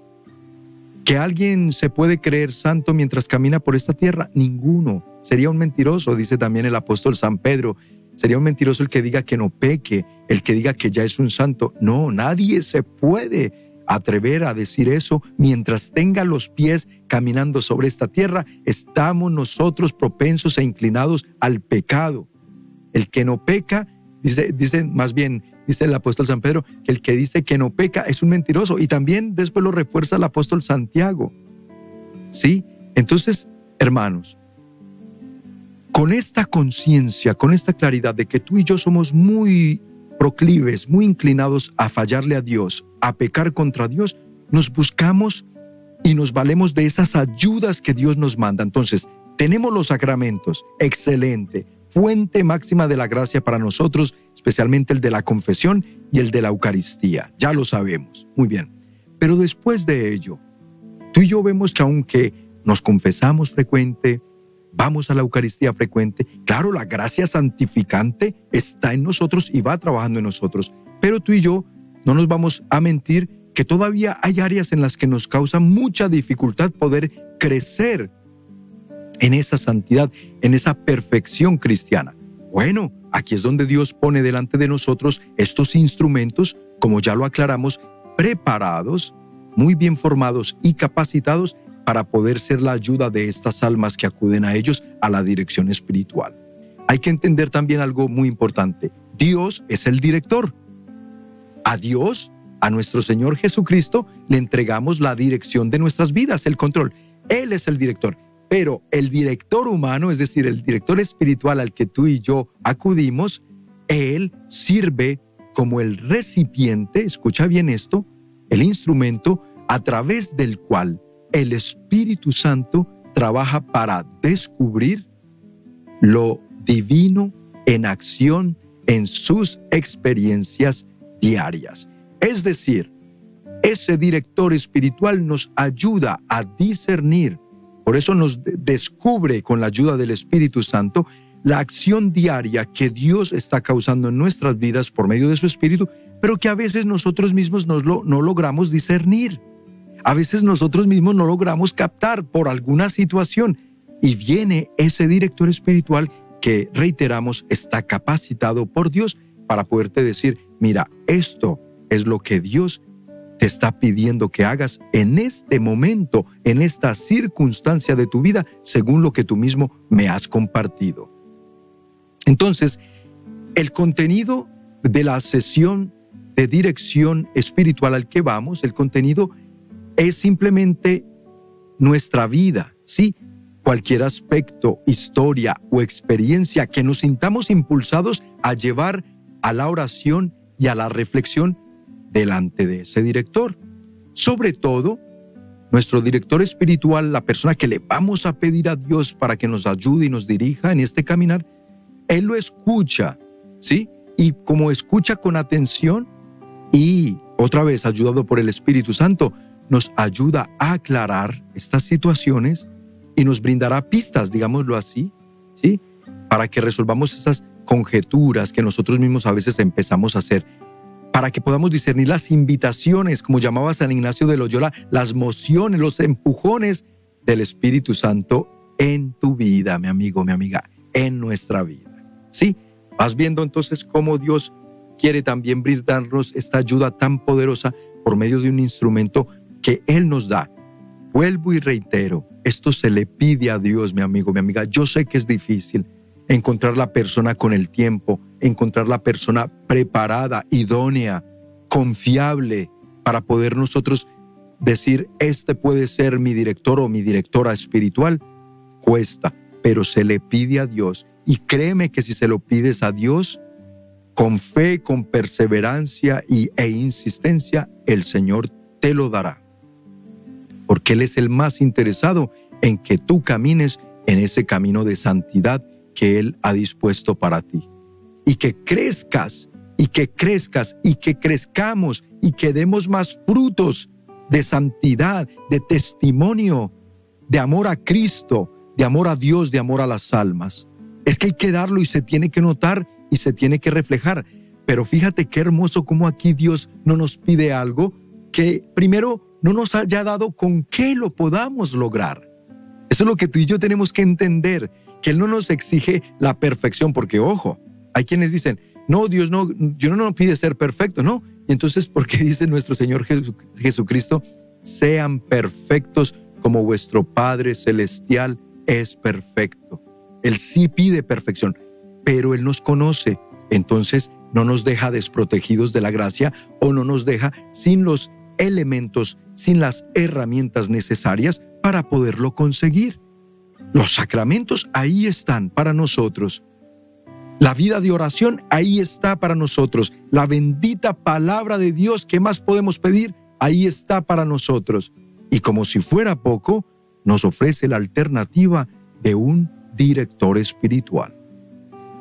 ¿que alguien se puede creer santo mientras camina por esta tierra? Ninguno. Sería un mentiroso, dice también el apóstol San Pedro. Sería un mentiroso el que diga que no peque, el que diga que ya es un santo. No, nadie se puede atrever a decir eso mientras tenga los pies caminando sobre esta tierra. Estamos nosotros propensos e inclinados al pecado. El que no peca, dice, más bien, dice el apóstol San Pedro, que el que dice que no peca es un mentiroso. Y también después lo refuerza el apóstol Santiago. ¿Sí? Entonces, hermanos, con esta conciencia, con esta claridad de que tú y yo somos muy proclives, muy inclinados a fallarle a Dios, a pecar contra Dios, nos buscamos y nos valemos de esas ayudas que Dios nos manda. Entonces, tenemos los sacramentos, excelente, fuente máxima de la gracia para nosotros, especialmente el de la confesión y el de la Eucaristía. Ya lo sabemos. Muy bien. Pero después de ello, tú y yo vemos que aunque nos confesamos frecuente, vamos a la Eucaristía frecuente, claro, la gracia santificante está en nosotros y va trabajando en nosotros. Pero tú y yo no nos vamos a mentir que todavía hay áreas en las que nos causa mucha dificultad poder crecer en esa santidad, en esa perfección cristiana. Bueno, aquí es donde Dios pone delante de nosotros estos instrumentos, como ya lo aclaramos, preparados, muy bien formados y capacitados para poder ser la ayuda de estas almas que acuden a ellos a la dirección espiritual. Hay que entender también algo muy importante. Dios es el director. A Dios, a nuestro Señor Jesucristo, le entregamos la dirección de nuestras vidas, el control. Él es el director. Pero el director humano, es decir, el director espiritual al que tú y yo acudimos, él sirve como el recipiente, escucha bien esto, el instrumento a través del cual el Espíritu Santo trabaja para descubrir lo divino en acción en sus experiencias diarias. Es decir, ese director espiritual nos ayuda a discernir por eso nos descubre con la ayuda del Espíritu Santo la acción diaria que Dios está causando en nuestras vidas por medio de su Espíritu, pero que a veces nosotros mismos no, lo, no logramos discernir. A veces nosotros mismos no logramos captar por alguna situación. Y viene ese director espiritual que, reiteramos, está capacitado por Dios para poderte decir, mira, esto es lo que Dios te está pidiendo que hagas en este momento, en esta circunstancia de tu vida, según lo que tú mismo me has compartido. Entonces, el contenido de la sesión de dirección espiritual al que vamos, el contenido es simplemente nuestra vida, ¿sí? Cualquier aspecto, historia o experiencia que nos sintamos impulsados a llevar a la oración y a la reflexión delante de ese director. Sobre todo, nuestro director espiritual, la persona que le vamos a pedir a Dios para que nos ayude y nos dirija en este caminar, Él lo escucha, ¿sí? Y como escucha con atención y otra vez ayudado por el Espíritu Santo, nos ayuda a aclarar estas situaciones y nos brindará pistas, digámoslo así, ¿sí? Para que resolvamos esas conjeturas que nosotros mismos a veces empezamos a hacer para que podamos discernir las invitaciones, como llamaba San Ignacio de Loyola, las mociones, los empujones del Espíritu Santo en tu vida, mi amigo, mi amiga, en nuestra vida. ¿Sí? Vas viendo entonces cómo Dios quiere también brindarnos esta ayuda tan poderosa por medio de un instrumento que Él nos da. Vuelvo y reitero, esto se le pide a Dios, mi amigo, mi amiga. Yo sé que es difícil, encontrar la persona con el tiempo, encontrar la persona preparada, idónea, confiable, para poder nosotros decir, este puede ser mi director o mi directora espiritual, cuesta, pero se le pide a Dios. Y créeme que si se lo pides a Dios, con fe, con perseverancia y, e insistencia, el Señor te lo dará. Porque Él es el más interesado en que tú camines en ese camino de santidad que Él ha dispuesto para ti. Y que crezcas, y que crezcas, y que crezcamos, y que demos más frutos de santidad, de testimonio, de amor a Cristo, de amor a Dios, de amor a las almas. Es que hay que darlo y se tiene que notar y se tiene que reflejar. Pero fíjate qué hermoso como aquí Dios no nos pide algo que primero no nos haya dado con qué lo podamos lograr. Eso es lo que tú y yo tenemos que entender, que Él no nos exige la perfección, porque ojo, hay quienes dicen, no, Dios no, Dios no nos pide ser perfecto, no. Y entonces, ¿por qué (laughs) dice nuestro Señor Jesucristo, sean perfectos como vuestro Padre Celestial es perfecto? Él sí pide perfección, pero Él nos conoce, entonces no nos deja desprotegidos de la gracia o no nos deja sin los elementos, sin las herramientas necesarias para poderlo conseguir. Los sacramentos ahí están para nosotros. La vida de oración ahí está para nosotros. La bendita palabra de Dios que más podemos pedir, ahí está para nosotros. Y como si fuera poco, nos ofrece la alternativa de un director espiritual.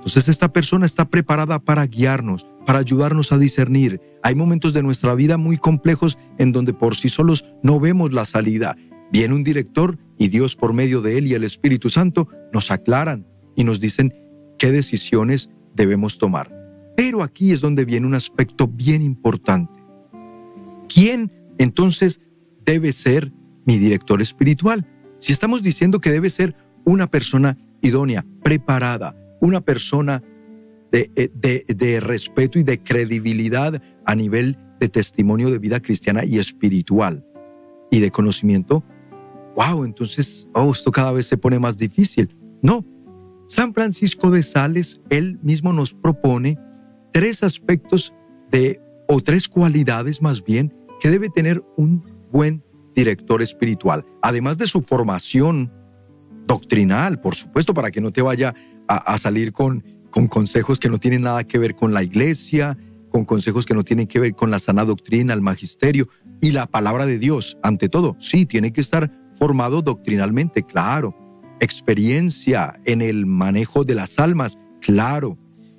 Entonces esta persona está preparada para guiarnos, para ayudarnos a discernir. Hay momentos de nuestra vida muy complejos en donde por sí solos no vemos la salida. Viene un director y Dios por medio de él y el Espíritu Santo nos aclaran y nos dicen qué decisiones debemos tomar. Pero aquí es donde viene un aspecto bien importante. ¿Quién entonces debe ser mi director espiritual? Si estamos diciendo que debe ser una persona idónea, preparada, una persona de, de, de, respeto y de credibilidad a nivel de testimonio de vida cristiana y espiritual y de conocimiento, wow, entonces, oh, esto cada vez se pone más difícil. No, San Francisco de Sales, él mismo nos propone tres aspectos de, o tres cualidades más bien, que debe tener un buen director espiritual, además de su formación doctrinal, por supuesto, para que no te vaya a, salir con, con consejos que no tienen nada que ver con la iglesia, con consejos que no tienen que ver con la sana doctrina, el magisterio y la palabra de Dios, ante todo. Sí, tiene que estar formado doctrinalmente, claro, experiencia en el manejo de las almas, claro.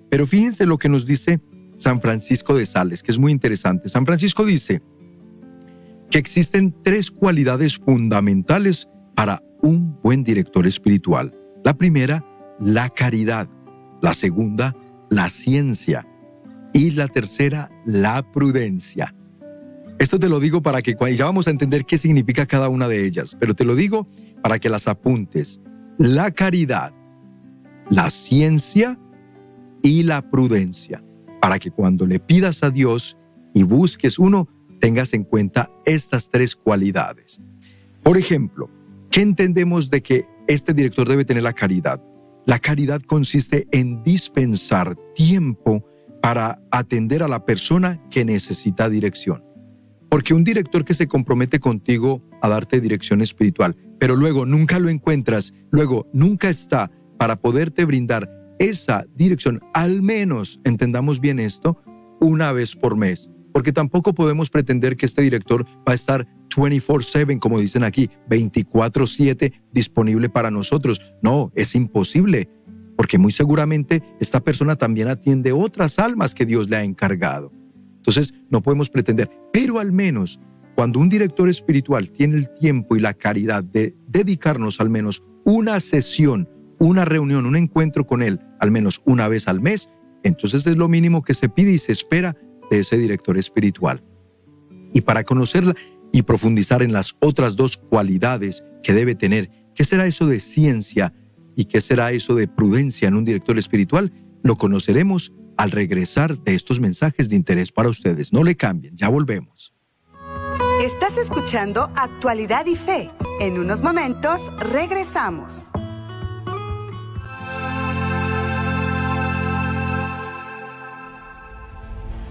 Pero fíjense lo que nos dice San Francisco de Sales, que es muy interesante. San Francisco dice que existen tres cualidades fundamentales para un buen director espiritual. La primera, la caridad. La segunda, la ciencia. Y la tercera, la prudencia. Esto te lo digo para que ya vamos a entender qué significa cada una de ellas, pero te lo digo para que las apuntes la caridad, la ciencia y la prudencia, para que cuando le pidas a Dios y busques uno, tengas en cuenta estas tres cualidades. Por ejemplo, ¿qué entendemos de que este director debe tener la caridad? La caridad consiste en dispensar tiempo para atender a la persona que necesita dirección. Porque un director que se compromete contigo a darte dirección espiritual, pero luego nunca lo encuentras, luego nunca está para poderte brindar esa dirección, al menos, entendamos bien esto, una vez por mes. Porque tampoco podemos pretender que este director va a estar 24/7, como dicen aquí, 24/7 disponible para nosotros. No, es imposible, porque muy seguramente esta persona también atiende otras almas que Dios le ha encargado. Entonces, no podemos pretender, pero al menos cuando un director espiritual tiene el tiempo y la caridad de dedicarnos al menos una sesión, una reunión, un encuentro con él, al menos una vez al mes, entonces es lo mínimo que se pide y se espera de ese director espiritual. Y para conocerla y profundizar en las otras dos cualidades que debe tener, ¿qué será eso de ciencia y qué será eso de prudencia en un director espiritual? Lo conoceremos al regresar de estos mensajes de interés para ustedes. No le cambien, ya volvemos. Estás escuchando Actualidad y Fe. En unos momentos regresamos.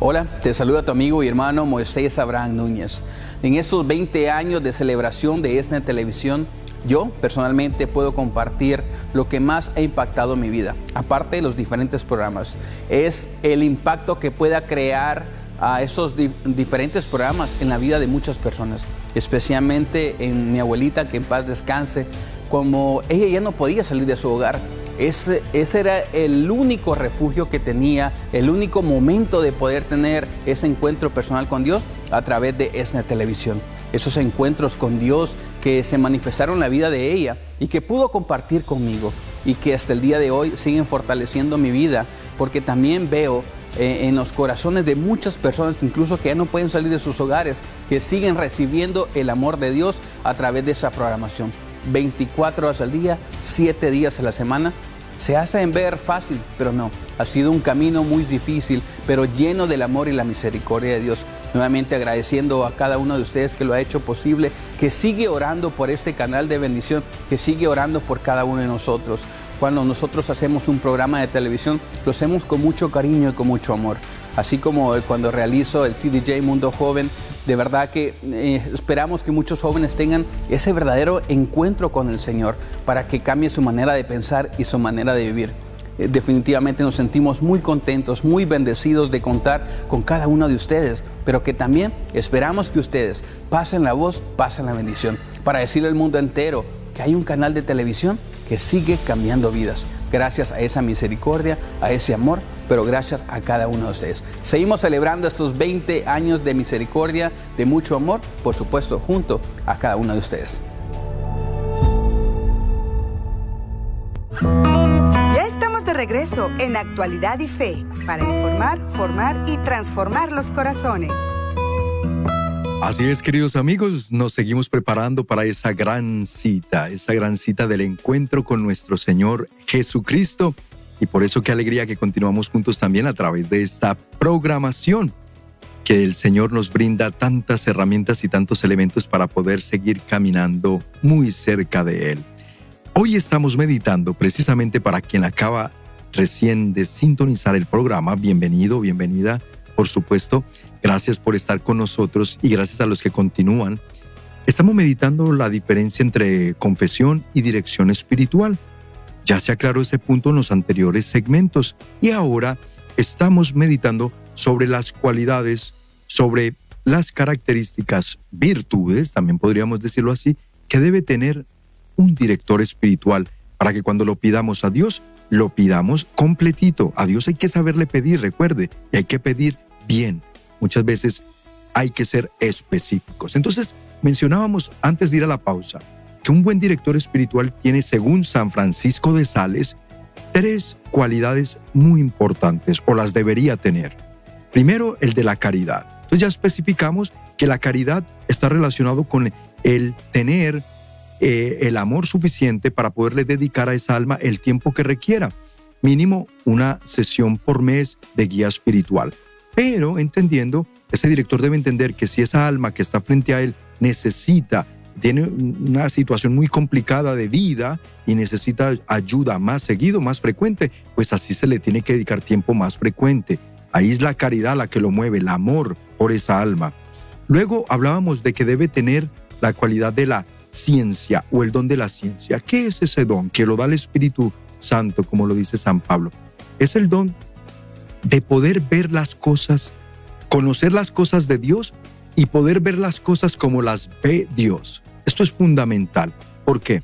Hola, te saluda tu amigo y hermano Moisés Abraham Núñez. En estos 20 años de celebración de ESNE Televisión, Yo personalmente puedo compartir lo que más ha impactado mi vida, aparte de los diferentes programas, es el impacto que pueda crear a esos diferentes programas en la vida de muchas personas, especialmente en mi abuelita, que en paz descanse, como ella ya no podía salir de su hogar. Ese, ese, era el único refugio que tenía, el único momento de poder tener ese encuentro personal con Dios a través de esa Televisión esos encuentros con Dios que se manifestaron en la vida de ella y que pudo compartir conmigo y que hasta el día de hoy siguen fortaleciendo mi vida porque también veo eh, en los corazones de muchas personas, incluso que ya no pueden salir de sus hogares, que siguen recibiendo el amor de Dios a través de esa programación. 24 horas al día, 7 días a la semana. Se hace en ver fácil, pero no. Ha sido un camino muy difícil, pero lleno del amor y la misericordia de Dios. Nuevamente agradeciendo a cada uno de ustedes que lo ha hecho posible, que sigue orando por este canal de bendición, que sigue orando por cada uno de nosotros. Cuando nosotros hacemos un programa de televisión, lo hacemos con mucho cariño y con mucho amor. Así como cuando realizo el CDJ Mundo Joven, de verdad que eh, esperamos que muchos jóvenes tengan ese verdadero encuentro con el Señor para que cambie su manera de pensar y su manera de vivir. Eh, definitivamente nos sentimos muy contentos, muy bendecidos de contar con cada uno de ustedes, pero que también esperamos que ustedes pasen la voz, pasen la bendición, para decirle al mundo entero que hay un canal de televisión que sigue cambiando vidas, gracias a esa misericordia, a ese amor, pero gracias a cada uno de ustedes. Seguimos celebrando estos 20 años de misericordia, de mucho amor, por supuesto, junto a cada uno de ustedes. regreso en Actualidad y Fe para informar, formar y transformar los corazones. Así es, queridos amigos, nos seguimos preparando para esa gran cita, esa gran cita del encuentro con nuestro Señor Jesucristo. Y por eso qué alegría que continuamos juntos también a través de esta programación, que el Señor nos brinda tantas herramientas y tantos elementos para poder seguir caminando muy cerca de Él. Hoy estamos meditando precisamente para quien acaba recién de sintonizar el programa, bienvenido, bienvenida, por supuesto. Gracias por estar con nosotros y gracias a los que continúan. Estamos meditando la diferencia entre confesión y dirección espiritual. Ya se aclaró ese punto en los anteriores segmentos y ahora estamos meditando sobre las cualidades, sobre las características, virtudes, también podríamos decirlo así, que debe tener un director espiritual para que cuando lo pidamos a Dios lo pidamos completito. A Dios hay que saberle pedir, recuerde, y hay que pedir bien. Muchas veces hay que ser específicos. Entonces, mencionábamos antes de ir a la pausa que un buen director espiritual tiene, según San Francisco de Sales, tres cualidades muy importantes o las debería tener. Primero, el de la caridad. Entonces ya especificamos que la caridad está relacionado con el tener eh, el amor suficiente para poderle dedicar a esa alma el tiempo que requiera. Mínimo una sesión por mes de guía espiritual. Pero entendiendo, ese director debe entender que si esa alma que está frente a él necesita, tiene una situación muy complicada de vida y necesita ayuda más seguido, más frecuente, pues así se le tiene que dedicar tiempo más frecuente. Ahí es la caridad la que lo mueve, el amor por esa alma. Luego hablábamos de que debe tener la cualidad de la ciencia o el don de la ciencia. ¿Qué es ese don que lo da el Espíritu Santo, como lo dice San Pablo? Es el don de poder ver las cosas, conocer las cosas de Dios y poder ver las cosas como las ve Dios. Esto es fundamental. ¿Por qué?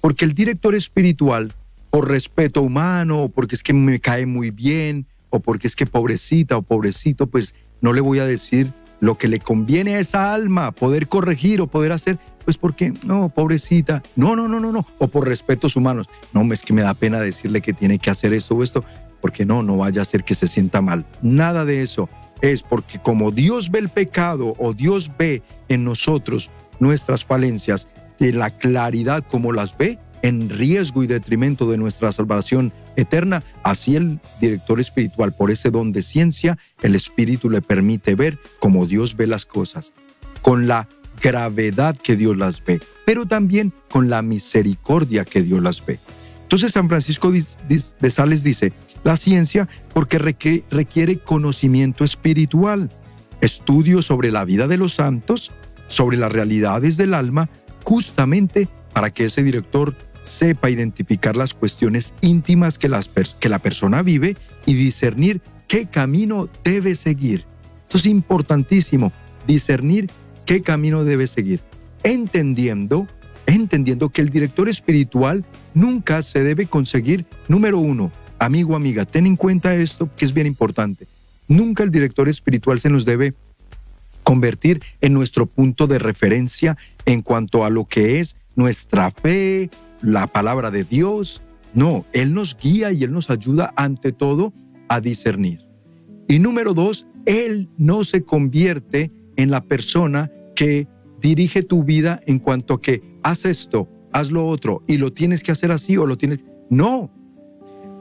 Porque el director espiritual, por respeto humano, o porque es que me cae muy bien, o porque es que pobrecita o pobrecito, pues no le voy a decir lo que le conviene a esa alma, poder corregir o poder hacer, pues porque, no, pobrecita, no, no, no, no, no, o por respetos humanos, no, es que me da pena decirle que tiene que hacer esto o esto, porque no, no vaya a ser que se sienta mal. Nada de eso. Es porque como Dios ve el pecado o Dios ve en nosotros nuestras falencias, de la claridad como las ve, en riesgo y detrimento de nuestra salvación eterna, así el director espiritual, por ese don de ciencia, el Espíritu le permite ver como Dios ve las cosas, con la gravedad que Dios las ve, pero también con la misericordia que Dios las ve. Entonces San Francisco de Sales dice, la ciencia porque requiere conocimiento espiritual, estudio sobre la vida de los santos, sobre las realidades del alma, justamente para que ese director sepa identificar las cuestiones íntimas que, las que la persona vive y discernir qué camino debe seguir. Esto es importantísimo, discernir qué camino debe seguir, entendiendo, entendiendo que el director espiritual nunca se debe conseguir, número uno, amigo, amiga, ten en cuenta esto que es bien importante. Nunca el director espiritual se nos debe convertir en nuestro punto de referencia en cuanto a lo que es nuestra fe, la palabra de Dios. No, Él nos guía y Él nos ayuda ante todo a discernir. Y número dos, Él no se convierte en la persona que dirige tu vida en cuanto a que haz esto, haz lo otro y lo tienes que hacer así o lo tienes... No,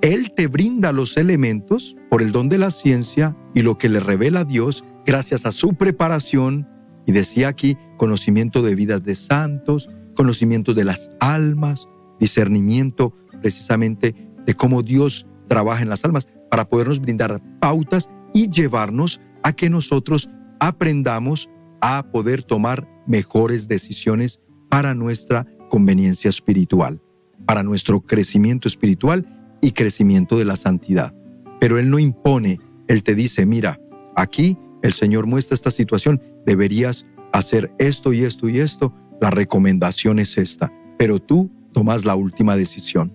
Él te brinda los elementos por el don de la ciencia y lo que le revela a Dios gracias a su preparación, y decía aquí, conocimiento de vidas de santos, conocimiento de las almas, discernimiento precisamente de cómo Dios trabaja en las almas para podernos brindar pautas y llevarnos a que nosotros aprendamos a poder tomar mejores decisiones para nuestra conveniencia espiritual, para nuestro crecimiento espiritual y crecimiento de la santidad. Pero Él no impone, Él te dice, mira, aquí el Señor muestra esta situación, deberías hacer esto y esto y esto, la recomendación es esta, pero tú tomas la última decisión.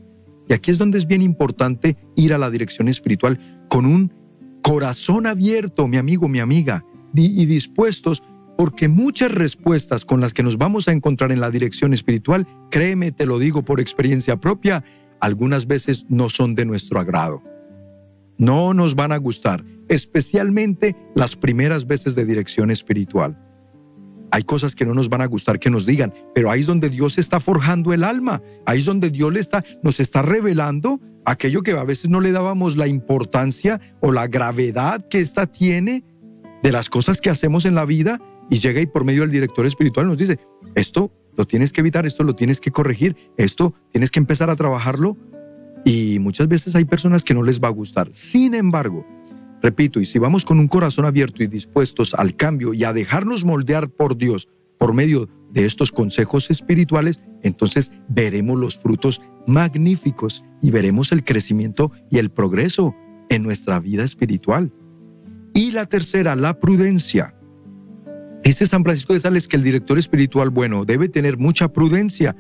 Y aquí es donde es bien importante ir a la dirección espiritual con un corazón abierto, mi amigo, mi amiga, y dispuestos, porque muchas respuestas con las que nos vamos a encontrar en la dirección espiritual, créeme, te lo digo por experiencia propia, algunas veces no son de nuestro agrado. No nos van a gustar, especialmente las primeras veces de dirección espiritual. Hay cosas que no nos van a gustar que nos digan, pero ahí es donde Dios está forjando el alma, ahí es donde Dios le está, nos está revelando aquello que a veces no le dábamos la importancia o la gravedad que ésta tiene de las cosas que hacemos en la vida y llega y por medio del director espiritual nos dice, esto lo tienes que evitar, esto lo tienes que corregir, esto tienes que empezar a trabajarlo y muchas veces hay personas que no les va a gustar. Sin embargo, Repito, y si vamos con un corazón abierto y dispuestos al cambio y a dejarnos moldear por Dios por medio de estos consejos espirituales, entonces veremos los frutos magníficos y veremos el crecimiento y el progreso en nuestra vida espiritual. Y la tercera, la prudencia. Dice San Francisco de Sales que el director espiritual bueno debe tener mucha prudencia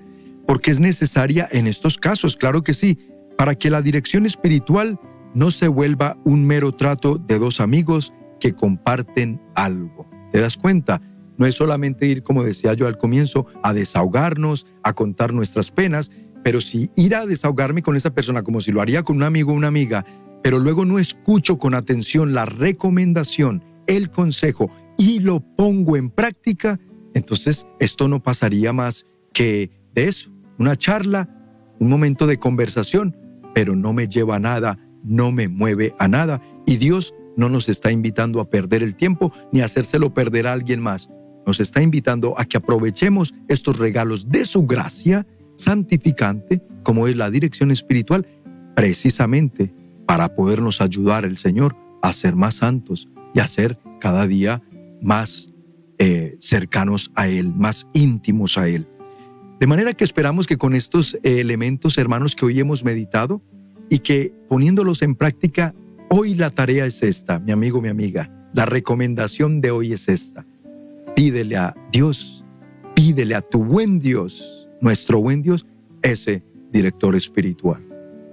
porque es necesaria en estos casos, claro que sí, para que la dirección espiritual no se vuelva un mero trato de dos amigos que comparten algo. ¿Te das cuenta? No es solamente ir, como decía yo al comienzo, a desahogarnos, a contar nuestras penas, pero si ir a desahogarme con esa persona como si lo haría con un amigo o una amiga, pero luego no escucho con atención la recomendación, el consejo y lo pongo en práctica, entonces esto no pasaría más que de eso, una charla, un momento de conversación, pero no me lleva a nada no me mueve a nada y Dios no nos está invitando a perder el tiempo ni a hacérselo perder a alguien más. Nos está invitando a que aprovechemos estos regalos de su gracia santificante, como es la dirección espiritual, precisamente para podernos ayudar el Señor a ser más santos y a ser cada día más eh, cercanos a Él, más íntimos a Él. De manera que esperamos que con estos elementos, hermanos, que hoy hemos meditado, y que poniéndolos en práctica, hoy la tarea es esta, mi amigo, mi amiga. La recomendación de hoy es esta. Pídele a Dios, pídele a tu buen Dios, nuestro buen Dios, ese director espiritual.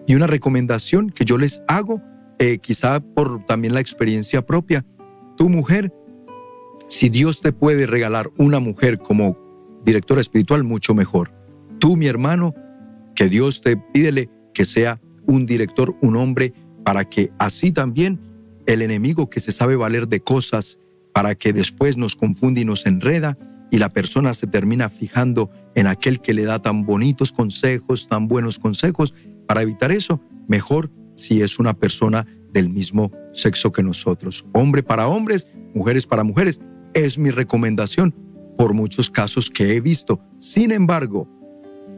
Y una recomendación que yo les hago, eh, quizá por también la experiencia propia, tu mujer, si Dios te puede regalar una mujer como directora espiritual, mucho mejor. Tú, mi hermano, que Dios te pídele que sea un director, un hombre, para que así también el enemigo que se sabe valer de cosas, para que después nos confunde y nos enreda, y la persona se termina fijando en aquel que le da tan bonitos consejos, tan buenos consejos. Para evitar eso, mejor si es una persona del mismo sexo que nosotros. Hombre para hombres, mujeres para mujeres. Es mi recomendación por muchos casos que he visto. Sin embargo,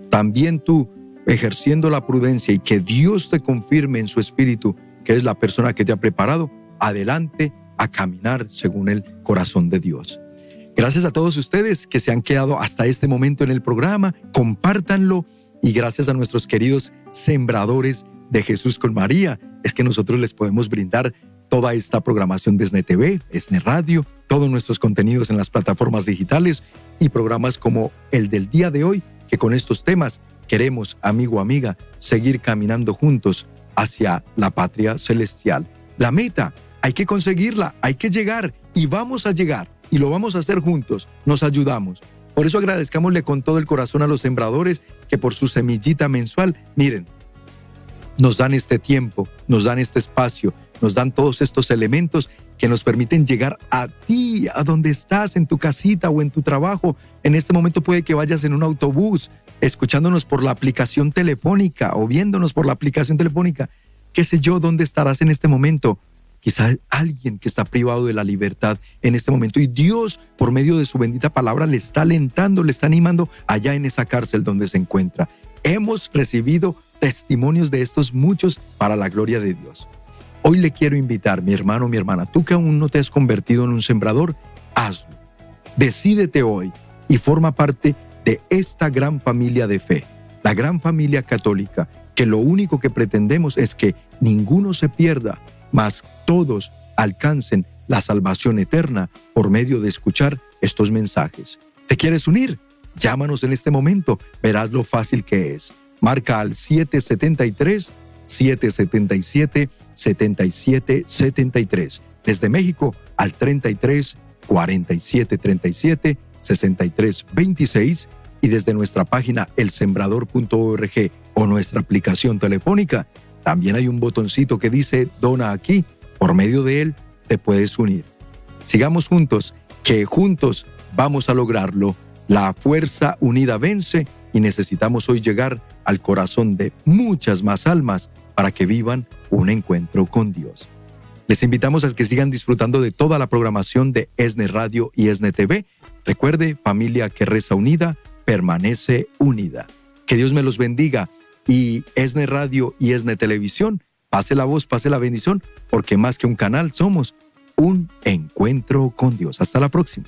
también tú ejerciendo la prudencia y que Dios te confirme en su espíritu que es la persona que te ha preparado, adelante a caminar según el corazón de Dios. Gracias a todos ustedes que se han quedado hasta este momento en el programa, compártanlo y gracias a nuestros queridos sembradores de Jesús con María, es que nosotros les podemos brindar toda esta programación de SNE TV, SNE Radio, todos nuestros contenidos en las plataformas digitales y programas como el del día de hoy, que con estos temas queremos, amigo, amiga, seguir caminando juntos hacia la patria celestial. La meta, hay que conseguirla, hay que llegar y vamos a llegar y lo vamos a hacer juntos, nos ayudamos. Por eso agradezcámosle con todo el corazón a los sembradores que por su semillita mensual, miren, nos dan este tiempo, nos dan este espacio, nos dan todos estos elementos que nos permiten llegar a ti, a donde estás, en tu casita o en tu trabajo. En este momento puede que vayas en un autobús, escuchándonos por la aplicación telefónica o viéndonos por la aplicación telefónica. ¿Qué sé yo dónde estarás en este momento? Quizá alguien que está privado de la libertad en este momento y Dios, por medio de su bendita palabra, le está alentando, le está animando allá en esa cárcel donde se encuentra. Hemos recibido testimonios de estos muchos para la gloria de Dios. Hoy le quiero invitar, mi hermano, mi hermana, tú que aún no te has convertido en un sembrador, hazlo. Decídete hoy y forma parte de esta gran familia de fe, la gran familia católica, que lo único que pretendemos es que ninguno se pierda, mas todos alcancen la salvación eterna por medio de escuchar estos mensajes. ¿Te quieres unir? Llámanos en este momento, verás lo fácil que es marca al 773 777 7773. Desde México al 33 47 37 63 26 y desde nuestra página elsembrador.org o nuestra aplicación telefónica también hay un botoncito que dice dona aquí. Por medio de él te puedes unir. Sigamos juntos, que juntos vamos a lograrlo. La fuerza unida vence y necesitamos hoy llegar al corazón de muchas más almas para que vivan un encuentro con Dios. Les invitamos a que sigan disfrutando de toda la programación de ESNE Radio y ESNE TV. Recuerde, familia que reza unida, permanece unida. Que Dios me los bendiga y ESNE Radio y ESNE Televisión, pase la voz, pase la bendición, porque más que un canal somos un encuentro con Dios. Hasta la próxima.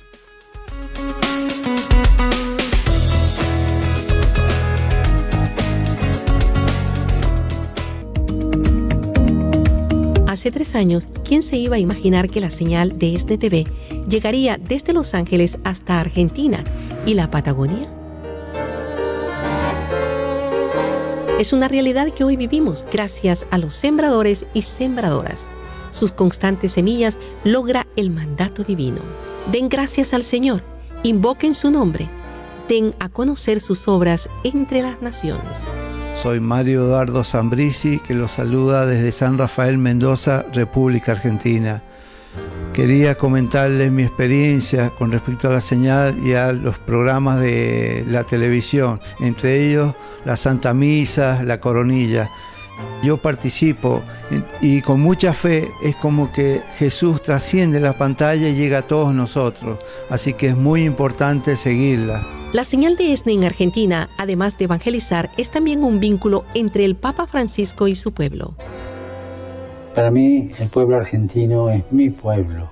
Hace tres años, ¿quién se iba a imaginar que la señal de este TV llegaría desde Los Ángeles hasta Argentina y la Patagonia? Es una realidad que hoy vivimos gracias a los sembradores y sembradoras. Sus constantes semillas logra el mandato divino. Den gracias al Señor, invoquen su nombre, den a conocer sus obras entre las naciones. Soy Mario Eduardo Zambrisi, que los saluda desde San Rafael Mendoza, República Argentina. Quería comentarles mi experiencia con respecto a la señal y a los programas de la televisión, entre ellos la Santa Misa, la Coronilla. Yo participo y con mucha fe es como que Jesús trasciende la pantalla y llega a todos nosotros, así que es muy importante seguirla. La señal de ESNE en Argentina, además de evangelizar, es también un vínculo entre el Papa Francisco y su pueblo. Para mí el pueblo argentino es mi pueblo.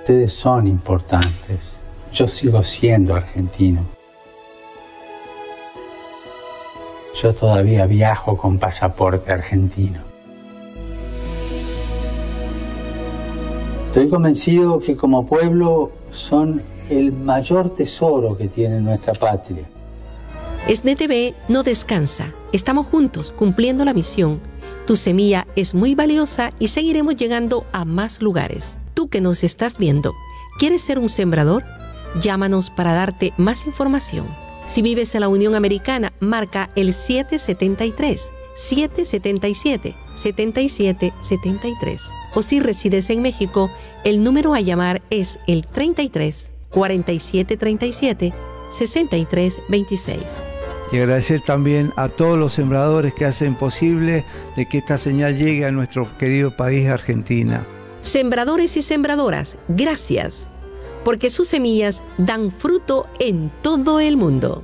Ustedes son importantes. Yo sigo siendo argentino. Yo todavía viajo con pasaporte argentino. Estoy convencido que como pueblo son el mayor tesoro que tiene nuestra patria. SNTV no descansa. Estamos juntos cumpliendo la misión. Tu semilla es muy valiosa y seguiremos llegando a más lugares. Tú que nos estás viendo, ¿quieres ser un sembrador? Llámanos para darte más información. Si vives en la Unión Americana, marca el 773 777 7773. O si resides en México, el número a llamar es el 33 4737 6326. Y agradecer también a todos los sembradores que hacen posible de que esta señal llegue a nuestro querido país Argentina. Sembradores y sembradoras, gracias, porque sus semillas dan fruto en todo el mundo.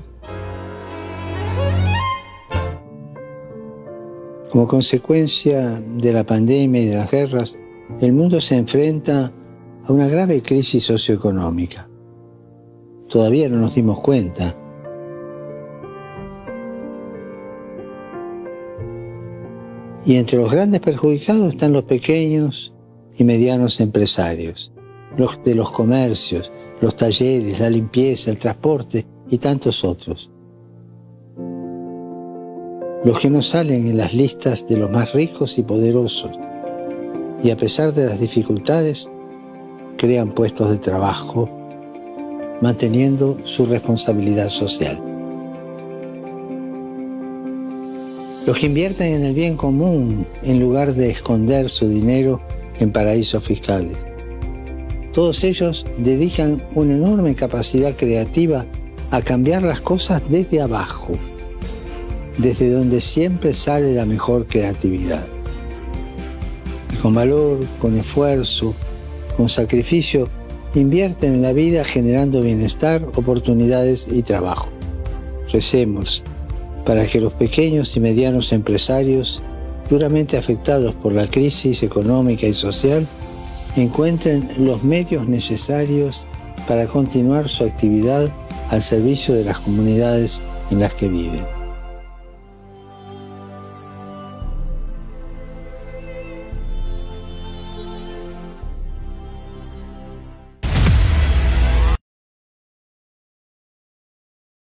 Como consecuencia de la pandemia y de las guerras, el mundo se enfrenta a una grave crisis socioeconómica. Todavía no nos dimos cuenta. Y entre los grandes perjudicados están los pequeños y medianos empresarios, los de los comercios, los talleres, la limpieza, el transporte y tantos otros. Los que no salen en las listas de los más ricos y poderosos y a pesar de las dificultades crean puestos de trabajo manteniendo su responsabilidad social. Los que invierten en el bien común en lugar de esconder su dinero en paraísos fiscales. Todos ellos dedican una enorme capacidad creativa a cambiar las cosas desde abajo, desde donde siempre sale la mejor creatividad. Y con valor, con esfuerzo, con sacrificio, invierten en la vida generando bienestar, oportunidades y trabajo. Recemos para que los pequeños y medianos empresarios, duramente afectados por la crisis económica y social, encuentren los medios necesarios para continuar su actividad al servicio de las comunidades en las que viven.